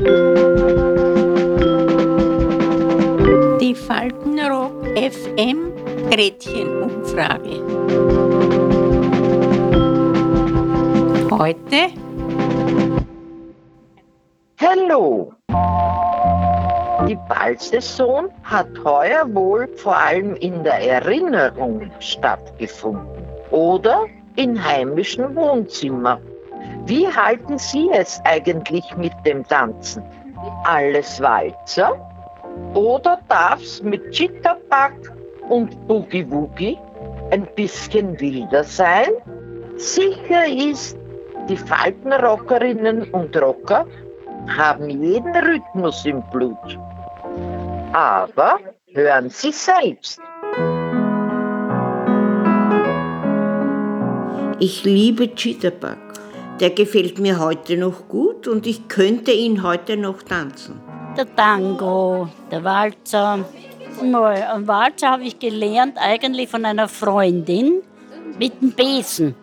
Die Faltenrock FM Gretchenumfrage. Heute Hallo! Die Ballsaison hat heuer wohl vor allem in der Erinnerung stattgefunden oder in heimischen Wohnzimmern. Wie halten Sie es eigentlich mit dem Tanzen? Alles Walzer? Oder darf's mit Jitterbug und Boogie Woogie ein bisschen wilder sein? Sicher ist, die Faltenrockerinnen und Rocker haben jeden Rhythmus im Blut. Aber hören Sie selbst. Ich liebe Jitterbug. Der gefällt mir heute noch gut und ich könnte ihn heute noch tanzen. Der Tango, der Walzer. Mal, einen Walzer habe ich gelernt eigentlich von einer Freundin mit dem Besen.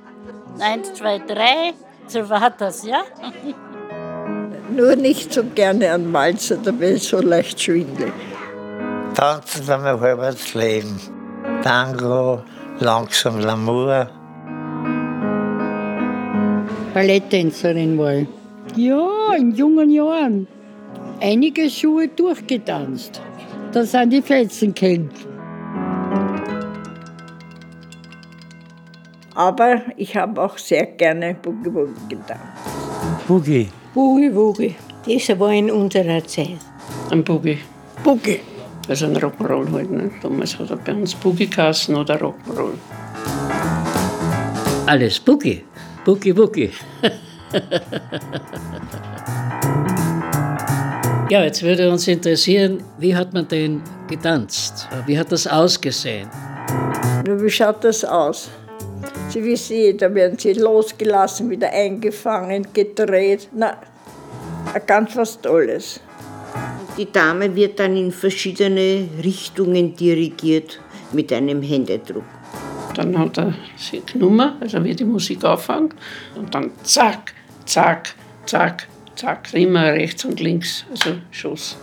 Eins, zwei, drei, so war das, ja? Nur nicht so gerne an Walzer, da bin ich so leicht schwindelig. Tanzen wir mir halber das Leben. Tango, langsam L'amour. Balletttänzerin war ich. Ja, in jungen Jahren. Einige Schuhe durchgetanzt. Da sind die Fetzen gehängt. Aber ich habe auch sehr gerne Boogie Woogie getanzt. Boogie. Boogie Woogie. Das war in unserer Zeit. Ein Boogie. Boogie. Also ein Rock'n'Roll halt. Ne? Damals hat er bei uns Boogie geheißen oder Rock'n'Roll. Alles Boogie. Boogie Woogie. ja, jetzt würde uns interessieren, wie hat man denn getanzt? Wie hat das ausgesehen? Wie schaut das aus? Sie wissen eh, da werden sie losgelassen, wieder eingefangen, gedreht. Na, ganz was Tolles. Die Dame wird dann in verschiedene Richtungen dirigiert mit einem Händedruck. Dann hat er sie genommen, also wie die Musik anfängt, und dann zack, zack, zack, zack, immer rechts und links, also Schuss.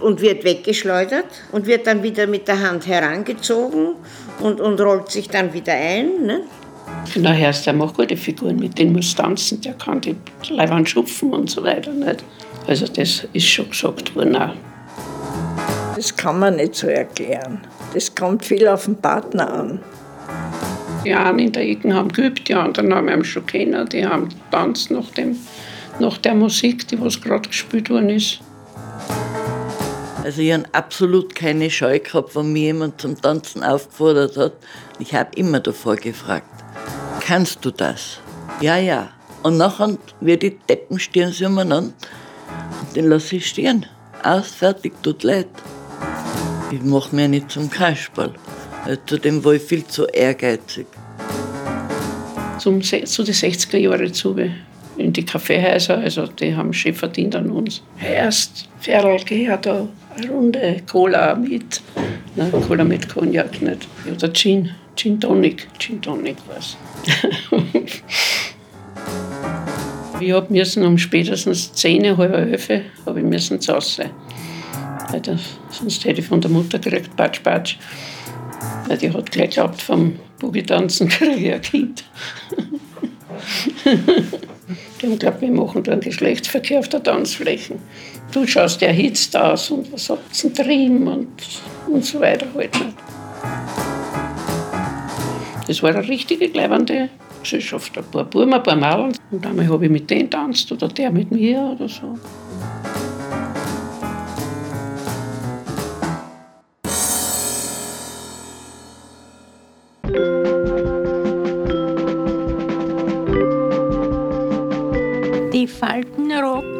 Und wird weggeschleudert und wird dann wieder mit der Hand herangezogen und, und rollt sich dann wieder ein. Ne? Der Herst, der macht gute Figuren, mit denen muss tanzen, der kann die Leibwand schupfen und so weiter. Nicht? Also das ist schon gesagt worden auch. Das kann man nicht so erklären. Das kommt viel auf den Partner an. Die einen in der Ecke haben geübt, die anderen haben ihn schon kennen, die haben tanzt nach, dem, nach der Musik, die was gerade gespielt worden ist. Also ich habe absolut keine Scheu gehabt, wenn mich jemand zum Tanzen aufgefordert hat. Ich habe immer davor gefragt, kannst du das? Ja, ja. Und nachher wird die Deppenstirn sie umeinander und den lasse ich stehen. Aus, fertig, tut leid. Ich mache mir nicht zum Kasperl. Zudem war ich viel zu ehrgeizig. Zum, zu den 60er Jahren zu, in die Kaffeehäuser, also die haben schon verdient an uns. Erst, Ferl, geh her da, eine Runde Cola mit, ne, Cola mit Cognac nicht. Oder Gin, Gin Tonic, Gin Tonic was. ich hab müssen um spätestens 10, halb elf, hab ich müssen zu Hause sein. Das, sonst hätte ich von der Mutter gekriegt, Patsch, Patsch. Weil die hat gleich geglaubt, vom Boogie-Tanzen kriege ich ein Kind. die haben geglaubt, wir machen da einen Geschlechtsverkehr auf der Tanzfläche. Du schaust erhitzt aus und was habt ihr Trim und, und so weiter halt nicht. Das war eine richtige bleibende Gesellschaft. Ein paar Buben, ein paar Mädchen. Und einmal habe ich mit denen getanzt oder der mit mir oder so.